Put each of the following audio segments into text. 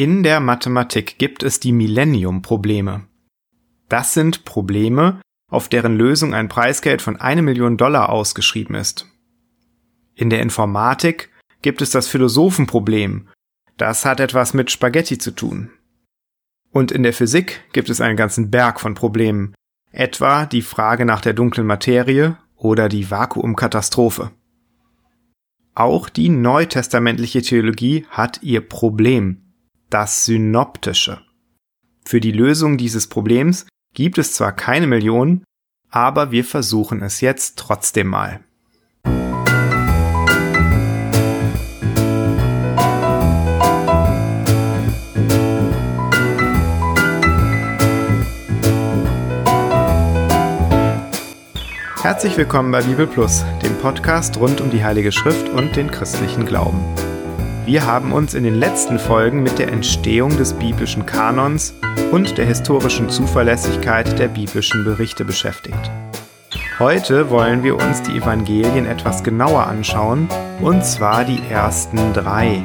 In der Mathematik gibt es die Millennium-Probleme. Das sind Probleme, auf deren Lösung ein Preisgeld von eine Million Dollar ausgeschrieben ist. In der Informatik gibt es das Philosophenproblem. Das hat etwas mit Spaghetti zu tun. Und in der Physik gibt es einen ganzen Berg von Problemen, etwa die Frage nach der dunklen Materie oder die Vakuumkatastrophe. Auch die neutestamentliche Theologie hat ihr Problem, das Synoptische. Für die Lösung dieses Problems gibt es zwar keine Millionen, aber wir versuchen es jetzt trotzdem mal. Herzlich willkommen bei Bibel Plus, dem Podcast rund um die Heilige Schrift und den christlichen Glauben. Wir haben uns in den letzten Folgen mit der Entstehung des biblischen Kanons und der historischen Zuverlässigkeit der biblischen Berichte beschäftigt. Heute wollen wir uns die Evangelien etwas genauer anschauen, und zwar die ersten drei.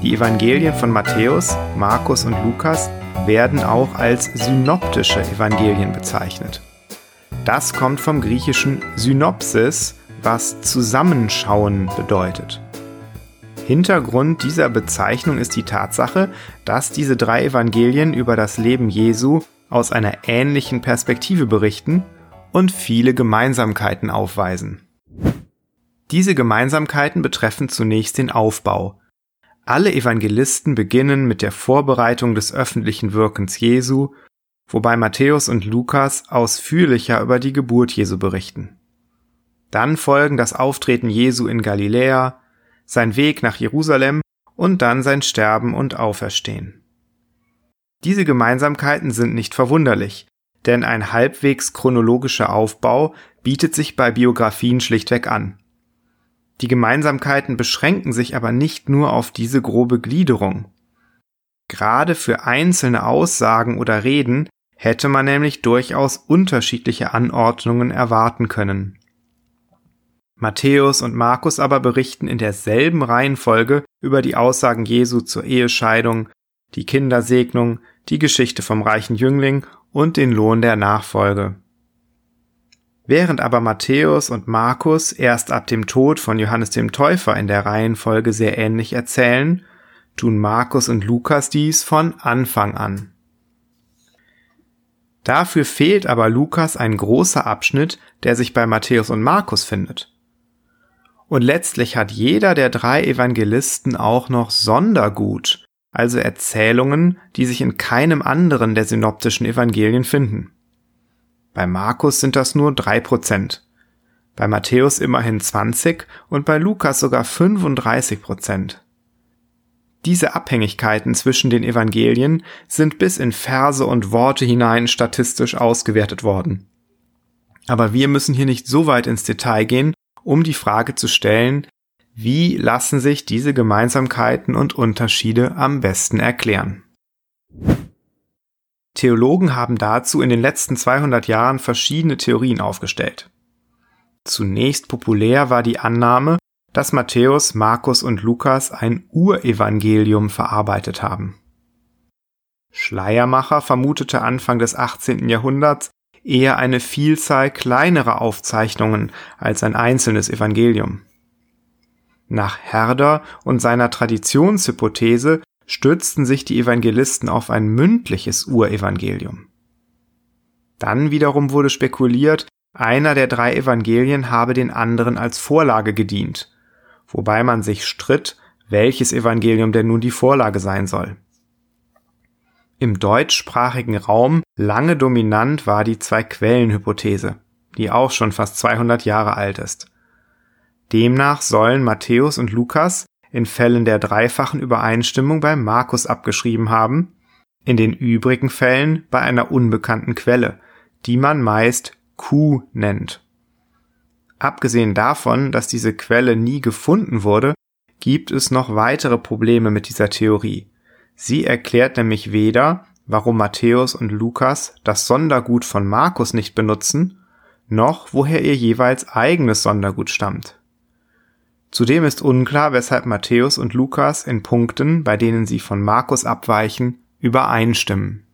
Die Evangelien von Matthäus, Markus und Lukas werden auch als synoptische Evangelien bezeichnet. Das kommt vom griechischen Synopsis, was Zusammenschauen bedeutet. Hintergrund dieser Bezeichnung ist die Tatsache, dass diese drei Evangelien über das Leben Jesu aus einer ähnlichen Perspektive berichten und viele Gemeinsamkeiten aufweisen. Diese Gemeinsamkeiten betreffen zunächst den Aufbau. Alle Evangelisten beginnen mit der Vorbereitung des öffentlichen Wirkens Jesu, wobei Matthäus und Lukas ausführlicher über die Geburt Jesu berichten. Dann folgen das Auftreten Jesu in Galiläa, sein Weg nach Jerusalem und dann sein Sterben und Auferstehen. Diese Gemeinsamkeiten sind nicht verwunderlich, denn ein halbwegs chronologischer Aufbau bietet sich bei Biografien schlichtweg an. Die Gemeinsamkeiten beschränken sich aber nicht nur auf diese grobe Gliederung. Gerade für einzelne Aussagen oder Reden hätte man nämlich durchaus unterschiedliche Anordnungen erwarten können. Matthäus und Markus aber berichten in derselben Reihenfolge über die Aussagen Jesu zur Ehescheidung, die Kindersegnung, die Geschichte vom reichen Jüngling und den Lohn der Nachfolge. Während aber Matthäus und Markus erst ab dem Tod von Johannes dem Täufer in der Reihenfolge sehr ähnlich erzählen, tun Markus und Lukas dies von Anfang an. Dafür fehlt aber Lukas ein großer Abschnitt, der sich bei Matthäus und Markus findet. Und letztlich hat jeder der drei Evangelisten auch noch Sondergut, also Erzählungen, die sich in keinem anderen der synoptischen Evangelien finden. Bei Markus sind das nur drei Prozent, bei Matthäus immerhin 20 und bei Lukas sogar 35 Prozent. Diese Abhängigkeiten zwischen den Evangelien sind bis in Verse und Worte hinein statistisch ausgewertet worden. Aber wir müssen hier nicht so weit ins Detail gehen, um die Frage zu stellen, wie lassen sich diese Gemeinsamkeiten und Unterschiede am besten erklären? Theologen haben dazu in den letzten 200 Jahren verschiedene Theorien aufgestellt. Zunächst populär war die Annahme, dass Matthäus, Markus und Lukas ein Urevangelium verarbeitet haben. Schleiermacher vermutete Anfang des 18. Jahrhunderts eher eine Vielzahl kleinerer Aufzeichnungen als ein einzelnes Evangelium. Nach Herder und seiner Traditionshypothese stützten sich die Evangelisten auf ein mündliches Urevangelium. Dann wiederum wurde spekuliert, einer der drei Evangelien habe den anderen als Vorlage gedient, wobei man sich stritt, welches Evangelium denn nun die Vorlage sein soll. Im deutschsprachigen Raum lange dominant war die Zwei-Quellen-Hypothese, die auch schon fast 200 Jahre alt ist. Demnach sollen Matthäus und Lukas in Fällen der dreifachen Übereinstimmung bei Markus abgeschrieben haben, in den übrigen Fällen bei einer unbekannten Quelle, die man meist Q nennt. Abgesehen davon, dass diese Quelle nie gefunden wurde, gibt es noch weitere Probleme mit dieser Theorie. Sie erklärt nämlich weder, warum Matthäus und Lukas das Sondergut von Markus nicht benutzen, noch woher ihr jeweils eigenes Sondergut stammt. Zudem ist unklar, weshalb Matthäus und Lukas in Punkten, bei denen sie von Markus abweichen, übereinstimmen.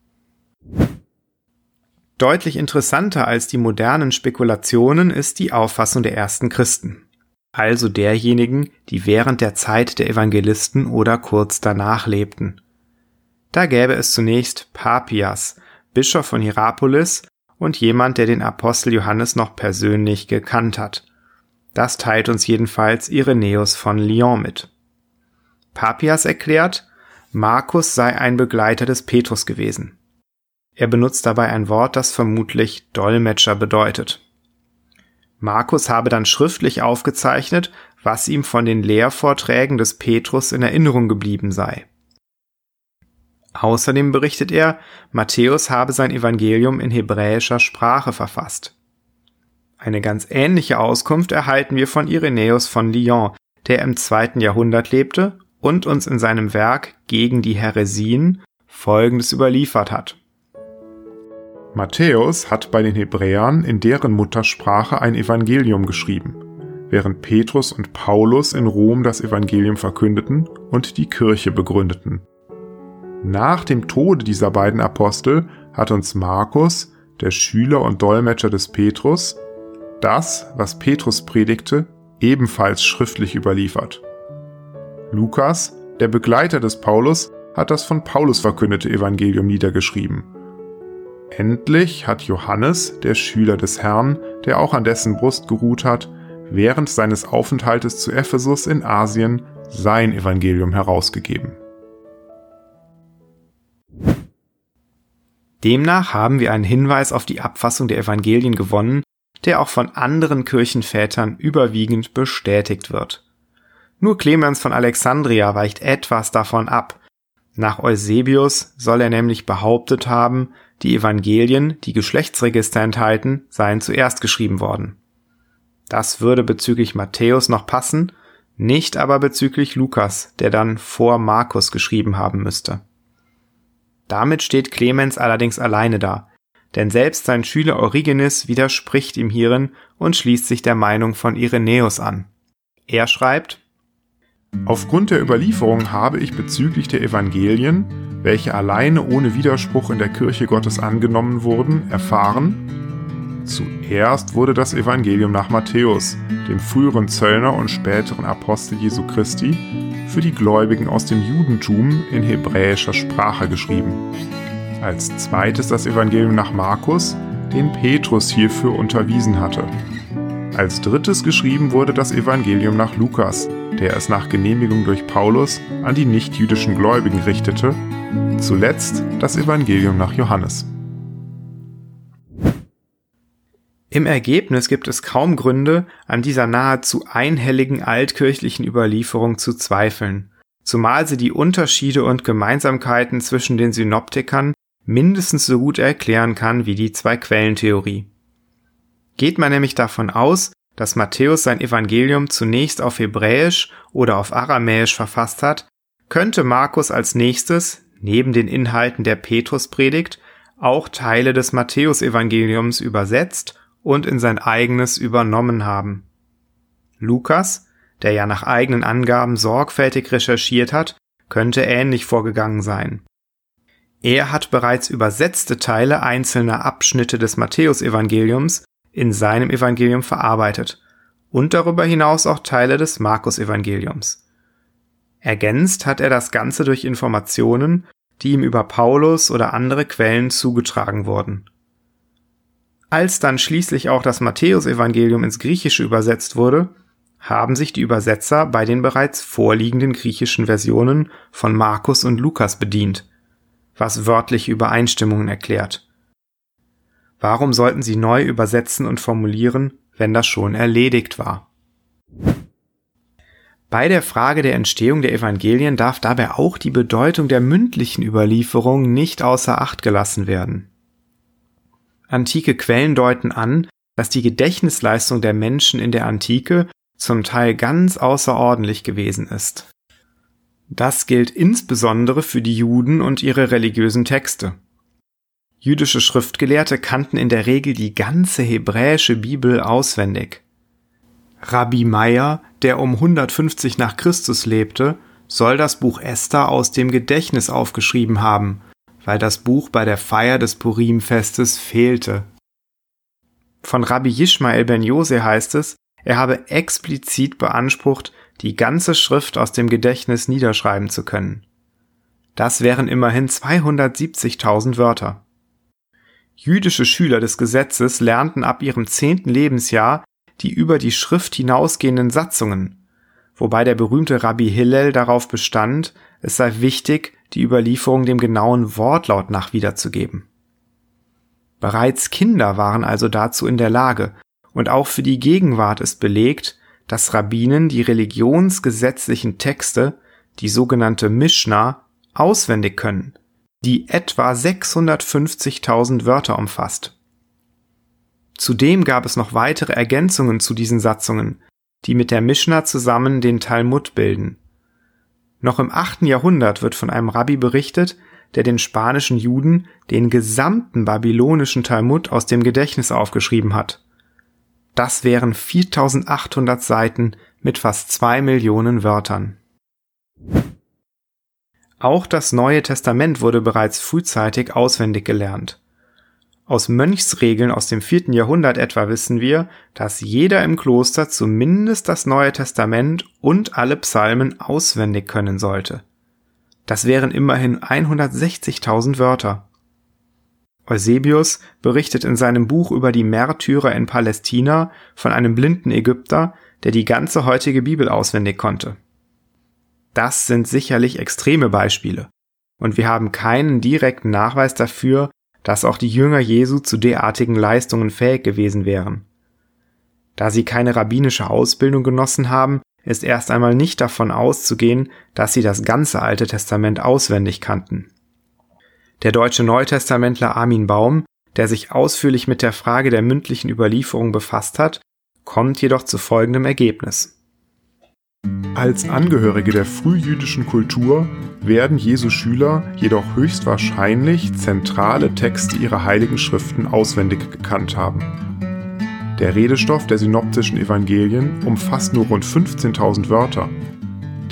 Deutlich interessanter als die modernen Spekulationen ist die Auffassung der ersten Christen, also derjenigen, die während der Zeit der Evangelisten oder kurz danach lebten. Da gäbe es zunächst Papias, Bischof von Hierapolis und jemand, der den Apostel Johannes noch persönlich gekannt hat. Das teilt uns jedenfalls Irenäus von Lyon mit. Papias erklärt, Markus sei ein Begleiter des Petrus gewesen. Er benutzt dabei ein Wort, das vermutlich Dolmetscher bedeutet. Markus habe dann schriftlich aufgezeichnet, was ihm von den Lehrvorträgen des Petrus in Erinnerung geblieben sei. Außerdem berichtet er, Matthäus habe sein Evangelium in hebräischer Sprache verfasst. Eine ganz ähnliche Auskunft erhalten wir von Irenäus von Lyon, der im zweiten Jahrhundert lebte und uns in seinem Werk gegen die Häresien Folgendes überliefert hat. Matthäus hat bei den Hebräern in deren Muttersprache ein Evangelium geschrieben, während Petrus und Paulus in Rom das Evangelium verkündeten und die Kirche begründeten. Nach dem Tode dieser beiden Apostel hat uns Markus, der Schüler und Dolmetscher des Petrus, das, was Petrus predigte, ebenfalls schriftlich überliefert. Lukas, der Begleiter des Paulus, hat das von Paulus verkündete Evangelium niedergeschrieben. Endlich hat Johannes, der Schüler des Herrn, der auch an dessen Brust geruht hat, während seines Aufenthaltes zu Ephesus in Asien sein Evangelium herausgegeben. Demnach haben wir einen Hinweis auf die Abfassung der Evangelien gewonnen, der auch von anderen Kirchenvätern überwiegend bestätigt wird. Nur Clemens von Alexandria weicht etwas davon ab. Nach Eusebius soll er nämlich behauptet haben, die Evangelien, die Geschlechtsregister enthalten, seien zuerst geschrieben worden. Das würde bezüglich Matthäus noch passen, nicht aber bezüglich Lukas, der dann vor Markus geschrieben haben müsste. Damit steht Clemens allerdings alleine da, denn selbst sein Schüler Origenes widerspricht ihm hierin und schließt sich der Meinung von Irenäus an. Er schreibt, Aufgrund der Überlieferung habe ich bezüglich der Evangelien, welche alleine ohne Widerspruch in der Kirche Gottes angenommen wurden, erfahren, zuerst wurde das Evangelium nach Matthäus, dem früheren Zöllner und späteren Apostel Jesu Christi, für die Gläubigen aus dem Judentum in hebräischer Sprache geschrieben. Als zweites das Evangelium nach Markus, den Petrus hierfür unterwiesen hatte. Als drittes geschrieben wurde das Evangelium nach Lukas, der es nach Genehmigung durch Paulus an die nichtjüdischen Gläubigen richtete. Zuletzt das Evangelium nach Johannes. Im Ergebnis gibt es kaum Gründe, an dieser nahezu einhelligen altkirchlichen Überlieferung zu zweifeln, zumal sie die Unterschiede und Gemeinsamkeiten zwischen den Synoptikern mindestens so gut erklären kann wie die Zwei-Quellen-Theorie. Geht man nämlich davon aus, dass Matthäus sein Evangelium zunächst auf Hebräisch oder auf Aramäisch verfasst hat, könnte Markus als nächstes, neben den Inhalten der Petruspredigt, auch Teile des Matthäusevangeliums übersetzt und in sein eigenes übernommen haben. Lukas, der ja nach eigenen Angaben sorgfältig recherchiert hat, könnte ähnlich vorgegangen sein. Er hat bereits übersetzte Teile einzelner Abschnitte des Matthäusevangeliums in seinem Evangelium verarbeitet und darüber hinaus auch Teile des Markus-Evangeliums. Ergänzt hat er das Ganze durch Informationen, die ihm über Paulus oder andere Quellen zugetragen wurden. Als dann schließlich auch das Matthäusevangelium ins Griechische übersetzt wurde, haben sich die Übersetzer bei den bereits vorliegenden griechischen Versionen von Markus und Lukas bedient, was wörtliche Übereinstimmungen erklärt. Warum sollten sie neu übersetzen und formulieren, wenn das schon erledigt war? Bei der Frage der Entstehung der Evangelien darf dabei auch die Bedeutung der mündlichen Überlieferung nicht außer Acht gelassen werden. Antike Quellen deuten an, dass die Gedächtnisleistung der Menschen in der Antike zum Teil ganz außerordentlich gewesen ist. Das gilt insbesondere für die Juden und ihre religiösen Texte. Jüdische Schriftgelehrte kannten in der Regel die ganze hebräische Bibel auswendig. Rabbi Meir, der um 150 nach Christus lebte, soll das Buch Esther aus dem Gedächtnis aufgeschrieben haben, weil das Buch bei der Feier des Purimfestes fehlte. Von Rabbi Yishmael ben Jose heißt es, er habe explizit beansprucht, die ganze Schrift aus dem Gedächtnis niederschreiben zu können. Das wären immerhin 270.000 Wörter. Jüdische Schüler des Gesetzes lernten ab ihrem zehnten Lebensjahr die über die Schrift hinausgehenden Satzungen, wobei der berühmte Rabbi Hillel darauf bestand, es sei wichtig, die Überlieferung dem genauen Wortlaut nach wiederzugeben. Bereits Kinder waren also dazu in der Lage, und auch für die Gegenwart ist belegt, dass Rabbinen die religionsgesetzlichen Texte, die sogenannte Mishnah, auswendig können, die etwa 650.000 Wörter umfasst. Zudem gab es noch weitere Ergänzungen zu diesen Satzungen, die mit der Mishnah zusammen den Talmud bilden. Noch im achten Jahrhundert wird von einem Rabbi berichtet, der den spanischen Juden den gesamten babylonischen Talmud aus dem Gedächtnis aufgeschrieben hat. Das wären 4800 Seiten mit fast zwei Millionen Wörtern. Auch das Neue Testament wurde bereits frühzeitig auswendig gelernt. Aus Mönchsregeln aus dem vierten Jahrhundert etwa wissen wir, dass jeder im Kloster zumindest das Neue Testament und alle Psalmen auswendig können sollte. Das wären immerhin 160.000 Wörter. Eusebius berichtet in seinem Buch über die Märtyrer in Palästina von einem blinden Ägypter, der die ganze heutige Bibel auswendig konnte. Das sind sicherlich extreme Beispiele, und wir haben keinen direkten Nachweis dafür, dass auch die Jünger Jesu zu derartigen Leistungen fähig gewesen wären. Da sie keine rabbinische Ausbildung genossen haben, ist erst einmal nicht davon auszugehen, dass sie das ganze Alte Testament auswendig kannten. Der deutsche Neutestamentler Armin Baum, der sich ausführlich mit der Frage der mündlichen Überlieferung befasst hat, kommt jedoch zu folgendem Ergebnis. Als Angehörige der frühjüdischen Kultur werden Jesu Schüler jedoch höchstwahrscheinlich zentrale Texte ihrer heiligen Schriften auswendig gekannt haben. Der Redestoff der synoptischen Evangelien umfasst nur rund 15.000 Wörter.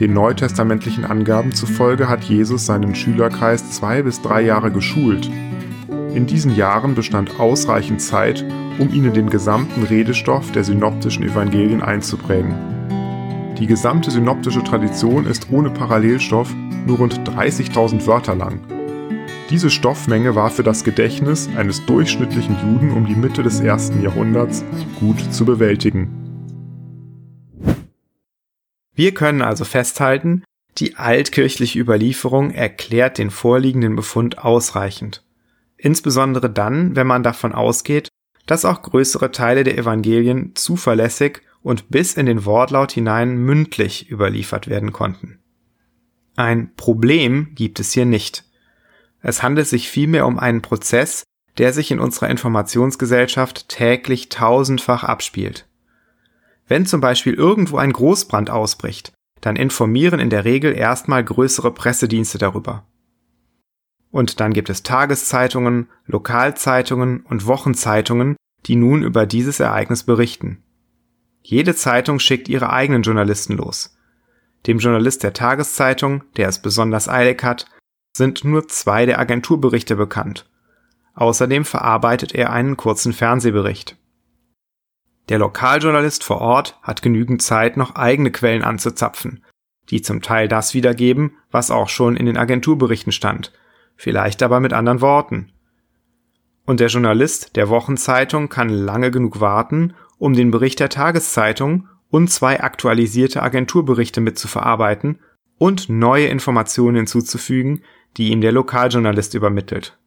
Den neutestamentlichen Angaben zufolge hat Jesus seinen Schülerkreis zwei bis drei Jahre geschult. In diesen Jahren bestand ausreichend Zeit, um ihnen den gesamten Redestoff der synoptischen Evangelien einzuprägen. Die gesamte synoptische Tradition ist ohne Parallelstoff nur rund 30.000 Wörter lang. Diese Stoffmenge war für das Gedächtnis eines durchschnittlichen Juden um die Mitte des ersten Jahrhunderts gut zu bewältigen. Wir können also festhalten, die altkirchliche Überlieferung erklärt den vorliegenden Befund ausreichend. Insbesondere dann, wenn man davon ausgeht, dass auch größere Teile der Evangelien zuverlässig und bis in den Wortlaut hinein mündlich überliefert werden konnten. Ein Problem gibt es hier nicht. Es handelt sich vielmehr um einen Prozess, der sich in unserer Informationsgesellschaft täglich tausendfach abspielt. Wenn zum Beispiel irgendwo ein Großbrand ausbricht, dann informieren in der Regel erstmal größere Pressedienste darüber. Und dann gibt es Tageszeitungen, Lokalzeitungen und Wochenzeitungen, die nun über dieses Ereignis berichten. Jede Zeitung schickt ihre eigenen Journalisten los. Dem Journalist der Tageszeitung, der es besonders eilig hat, sind nur zwei der Agenturberichte bekannt. Außerdem verarbeitet er einen kurzen Fernsehbericht. Der Lokaljournalist vor Ort hat genügend Zeit, noch eigene Quellen anzuzapfen, die zum Teil das wiedergeben, was auch schon in den Agenturberichten stand, vielleicht aber mit anderen Worten. Und der Journalist der Wochenzeitung kann lange genug warten, um den Bericht der Tageszeitung und zwei aktualisierte Agenturberichte mitzuverarbeiten und neue Informationen hinzuzufügen, die ihm der Lokaljournalist übermittelt.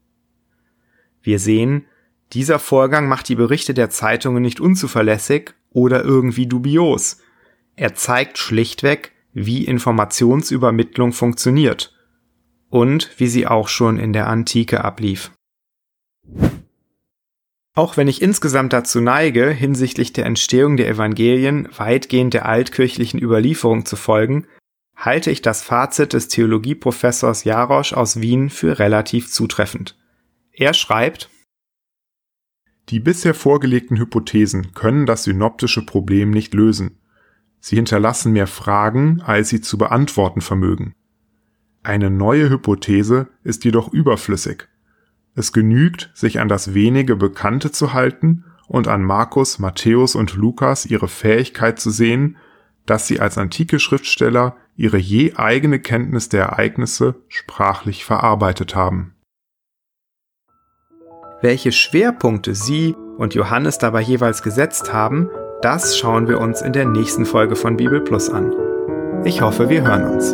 Wir sehen, dieser Vorgang macht die Berichte der Zeitungen nicht unzuverlässig oder irgendwie dubios. Er zeigt schlichtweg, wie Informationsübermittlung funktioniert und wie sie auch schon in der Antike ablief. Auch wenn ich insgesamt dazu neige, hinsichtlich der Entstehung der Evangelien weitgehend der altkirchlichen Überlieferung zu folgen, halte ich das Fazit des Theologieprofessors Jarosch aus Wien für relativ zutreffend. Er schreibt, Die bisher vorgelegten Hypothesen können das synoptische Problem nicht lösen. Sie hinterlassen mehr Fragen, als sie zu beantworten vermögen. Eine neue Hypothese ist jedoch überflüssig. Es genügt, sich an das wenige Bekannte zu halten und an Markus, Matthäus und Lukas ihre Fähigkeit zu sehen, dass sie als antike Schriftsteller ihre je eigene Kenntnis der Ereignisse sprachlich verarbeitet haben. Welche Schwerpunkte Sie und Johannes dabei jeweils gesetzt haben, das schauen wir uns in der nächsten Folge von Bibel Plus an. Ich hoffe, wir hören uns.